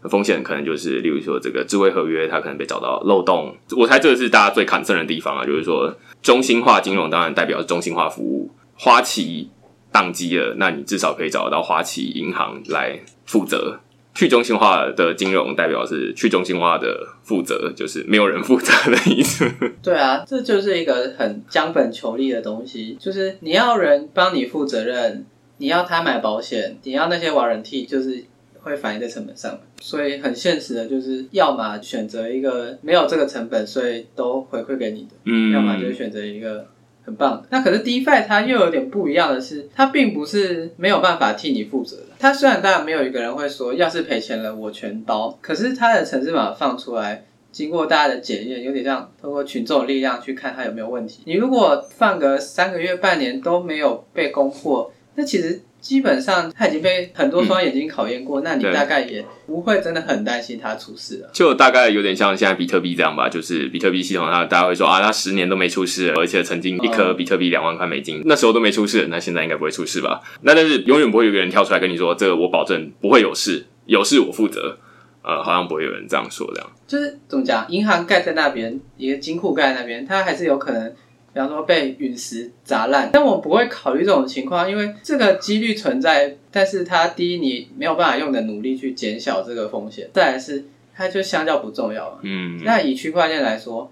风险可能就是，例如说这个智慧合约，它可能被找到漏洞。我猜这个是大家最抗争的地方啊，就是说中心化金融当然代表中心化服务，花旗宕机了，那你至少可以找得到花旗银行来负责去中心化的金融代表是去中心化的负责，就是没有人负责的意思。对啊，这就是一个很将本求利的东西，就是你要人帮你负责任，你要他买保险，你要那些 warranty，就是会反映在成本上。所以很现实的，就是要么选择一个没有这个成本，所以都回馈给你的，嗯，要么就是选择一个。很棒的，那可是 DeFi 它又有点不一样的是，它并不是没有办法替你负责的。它虽然当然没有一个人会说，要是赔钱了我全包，可是它的城市码放出来，经过大家的检验，有点像通过群众力量去看它有没有问题。你如果放个三个月、半年都没有被攻破，那其实。基本上他已经被很多双眼睛考验过，那你大概也不会真的很担心他出事了。就大概有点像现在比特币这样吧，就是比特币系统上大家会说啊，他十年都没出事，而且曾经一颗比特币两万块美金，那时候都没出事，那现在应该不会出事吧？那但是永远不会有个人跳出来跟你说，这个我保证不会有事，有事我负责。呃，好像不会有人这样说这样。就是怎么讲，银行盖在那边，一个金库盖在那边，它还是有可能。比方说被陨石砸烂，但我不会考虑这种情况，因为这个几率存在。但是它第一，你没有办法用的努力去减小这个风险；再来是它就相较不重要了嗯，那以区块链来说，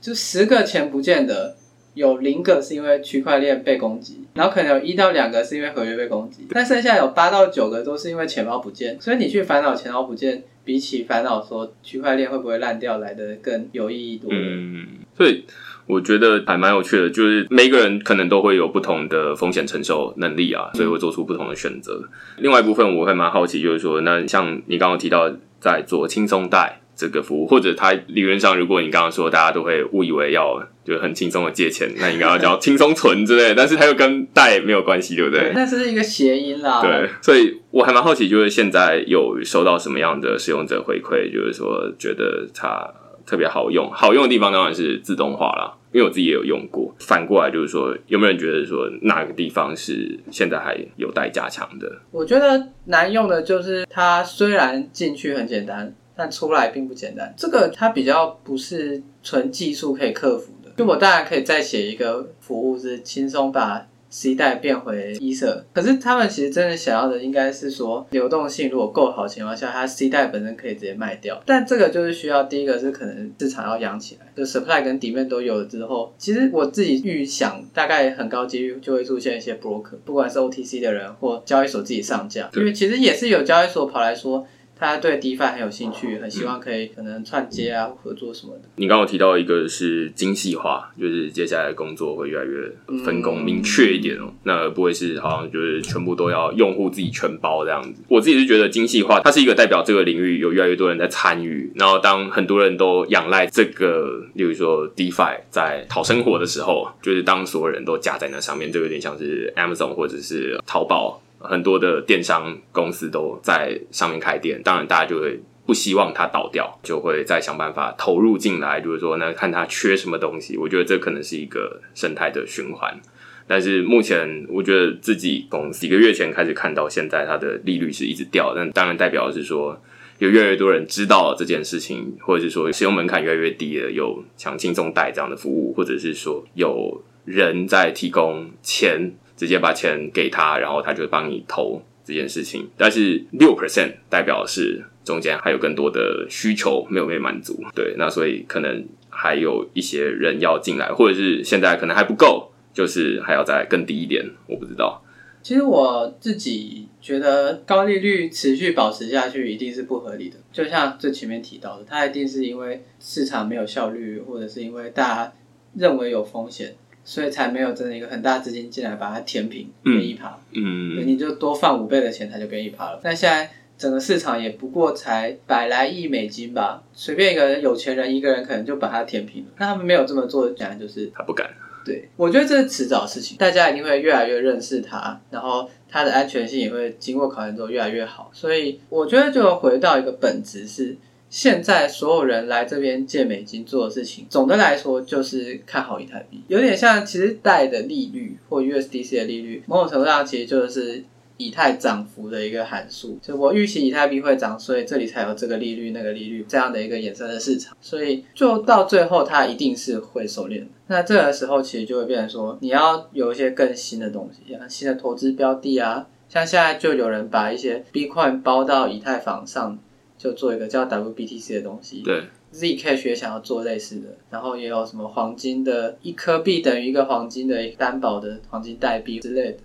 就十个钱不见得有零个是因为区块链被攻击，然后可能有一到两个是因为合约被攻击，但剩下有八到九个都是因为钱包不见。所以你去烦恼钱包不见，比起烦恼说区块链会不会烂掉来的更有意义多了。嗯，所以。我觉得还蛮有趣的，就是每个人可能都会有不同的风险承受能力啊，所以会做出不同的选择。另外一部分我会蛮好奇，就是说，那像你刚刚提到在做轻松贷这个服务，或者它理论上，如果你刚刚说大家都会误以为要就很轻松的借钱，那应该要叫轻松存之类，但是它又跟贷没有关系，对不对？那是一个谐音啦。对，所以我还蛮好奇，就是现在有收到什么样的使用者回馈，就是说觉得它。特别好用，好用的地方当然是自动化啦，因为我自己也有用过。反过来就是说，有没有人觉得说哪个地方是现在还有待加强的？我觉得难用的就是它虽然进去很简单，但出来并不简单。这个它比较不是纯技术可以克服的。就我当然可以再写一个服务，是轻松把。C 代变回一色，可是他们其实真的想要的应该是说流动性如果够好情况下，它 C 代本身可以直接卖掉。但这个就是需要第一个是可能市场要养起来，就 supply 跟底面都有了之后，其实我自己预想大概很高几率就会出现一些 broker，不管是 OTC 的人或交易所自己上架，因为其实也是有交易所跑来说。他对 DeFi 很有兴趣，很希望可以可能串接啊，合作什么的。你刚刚提到一个是精细化，就是接下来工作会越来越分工明确一点哦，那不会是好像就是全部都要用户自己全包这样子。我自己是觉得精细化，它是一个代表这个领域有越来越多人在参与，然后当很多人都仰赖这个，例如说 DeFi 在讨生活的时候，就是当所有人都架在那上面，就有点像是 Amazon 或者是淘宝。很多的电商公司都在上面开店，当然大家就会不希望它倒掉，就会再想办法投入进来，就是说呢，看它缺什么东西。我觉得这可能是一个生态的循环。但是目前，我觉得自己从几个月前开始看到现在，它的利率是一直掉，但当然代表是说，有越来越多人知道这件事情，或者是说使用门槛越来越低了，有像轻松贷这样的服务，或者是说有人在提供钱。直接把钱给他，然后他就帮你投这件事情。但是六 percent 代表是中间还有更多的需求没有被满足，对，那所以可能还有一些人要进来，或者是现在可能还不够，就是还要再更低一点，我不知道。其实我自己觉得高利率持续保持下去一定是不合理的，就像最前面提到的，它一定是因为市场没有效率，或者是因为大家认为有风险。所以才没有真的一个很大资金进来把它填平变一趴，嗯，你就多放五倍的钱，它就变一趴了。但现在整个市场也不过才百来亿美金吧，随便一个有钱人一个人可能就把它填平了。那他们没有这么做，讲就是他不敢。对，我觉得这是迟早的事情，大家一定会越来越认识它，然后它的安全性也会经过考验之后越来越好。所以我觉得就回到一个本质是。现在所有人来这边借美金做的事情，总的来说就是看好以太币，有点像其实贷的利率或 USDC 的利率，某种程度上其实就是以太涨幅的一个函数。就我预期以太币会涨，所以这里才有这个利率、那个利率这样的一个衍生的市场。所以就到最后，它一定是会收敛的。那这个时候其实就会变成说，你要有一些更新的东西，像新的投资标的啊。像现在就有人把一些 Bitcoin 包到以太坊上，就做一个叫 WBTC 的东西。对，Zcash 也想要做类似的，然后也有什么黄金的一颗币等于一个黄金的担保的黄金代币之类的。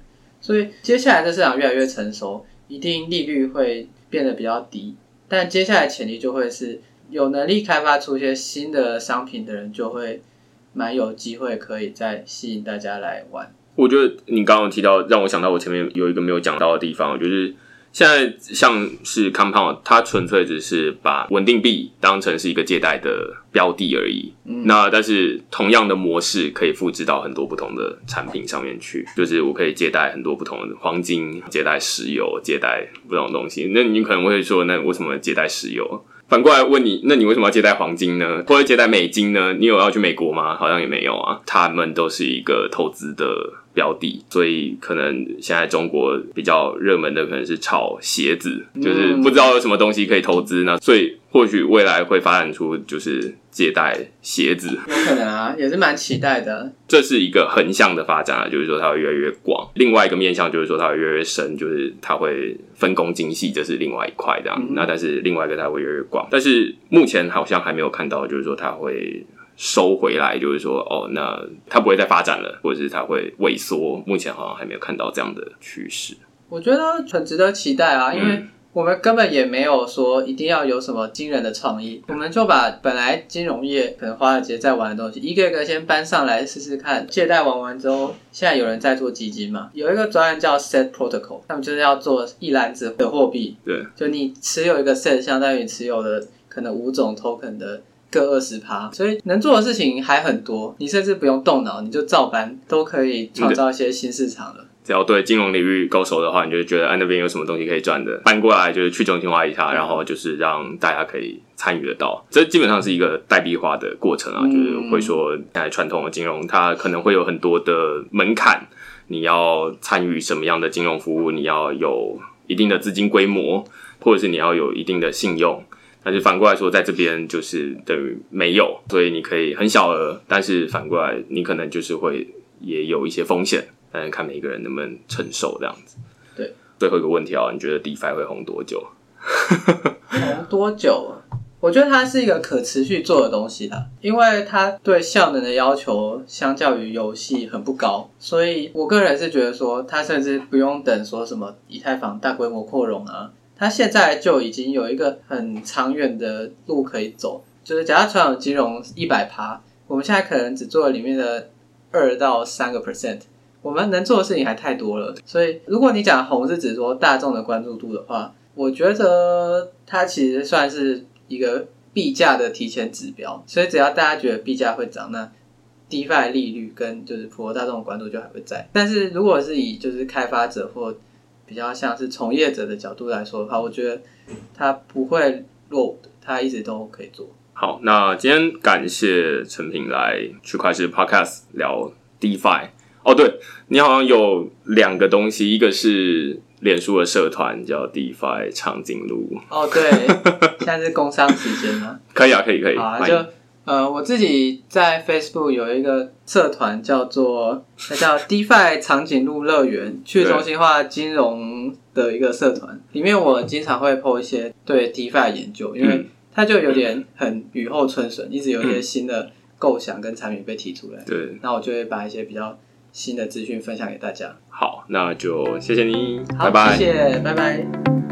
所以接下来这市场越来越成熟，一定利率会变得比较低，但接下来前提就会是有能力开发出一些新的商品的人，就会蛮有机会可以再吸引大家来玩。我觉得你刚刚提到，让我想到我前面有一个没有讲到的地方，就是现在像是 Compound，它纯粹只是把稳定币当成是一个借贷的标的而已。嗯那但是同样的模式可以复制到很多不同的产品上面去，就是我可以借贷很多不同的黄金，借贷石油，借贷不同的东西。那你可能会说，那为什么借贷石油？反过来问你，那你为什么要借贷黄金呢？或者借贷美金呢？你有要去美国吗？好像也没有啊。他们都是一个投资的标的，所以可能现在中国比较热门的可能是炒鞋子，就是不知道有什么东西可以投资呢，所以或许未来会发展出就是借贷鞋子，有可能啊，也是蛮期待的。这是一个横向的发展啊，就是说它会越来越广。另外一个面向就是说它会越来越深，就是它会分工精细，这是另外一块这样。嗯那但是另外一个它会越来越广，但是目前好像还没有看到，就是说它会。收回来，就是说，哦，那它不会再发展了，或者是它会萎缩。目前好像还没有看到这样的趋势。我觉得很值得期待啊，因为嗯我们根本也没有说一定要有什么惊人的创意，我们就把本来金融业可能华尔街在玩的东西，一个一个先搬上来试试看。借贷玩完之后，现在有人在做基金嘛，有一个专案叫 Set Protocol，他们就是要做一篮子的货币，对，就你持有一个 Set，相当于你持有的可能五种 token 的。各二十趴，所以能做的事情还很多，你甚至不用动脑，你就照搬都可以创造一些新市场了。只要对金融领域够熟的话，你就觉得啊那边有什么东西可以赚的，搬过来就是去中心化一下，然后就是让大家可以参与得到。这基本上是一个代币化的过程啊，嗯就是会说现在传统的金融它可能会有很多的门槛，你要参与什么样的金融服务，你要有一定的资金规模，或者是你要有一定的信用。但是反过来说，在这边就是等于没有，所以你可以很小额，但是反过来你可能就是会也有一些风险，但是看每一个人能不能承受这样子。对，最后一个问题啊，你觉得 DeFi 会红多久？红多久啊？我觉得它是一个可持续做的东西啦，因为它对效能的要求相较于游戏很不高，所以我个人是觉得说，它甚至不用等说什么以太坊大规模扩容啊，它现在就已经有一个很长远的路可以走。就是假设传统金融一百趴，我们现在可能只做了里面的二到三个 percent，我们能做的事情还太多了。所以如果你讲红是指说大众的关注度的话，我觉得它其实算是一个币价的提前指标，所以只要大家觉得币价会涨，那 DeFi 利率跟就是普罗大众的关注就还会在。但是如果是以就是开发者或比较像是从业者的角度来说的话，我觉得它不会落伍的，它一直都可以做。好，那今天感谢陈平来区块链 Podcast 聊 DeFi。哦，对你好像有两个东西，一个是脸书的社团叫 DeFi 长颈鹿，哦，对，现在是工商时间吗，可以啊，可以可以，好啊，就呃，我自己在 Facebook 有一个社团叫做它叫 DeFi 长颈鹿乐园，去中心化金融的一个社团，里面我经常会 po 一些对 DeFi 的研究，因为嗯它就有点很雨后春笋，一直有一些新的构想跟产品被提出来，对，那我就会把一些比较新的资讯分享给大家。好，那就谢谢你，好，拜拜。谢谢，拜拜。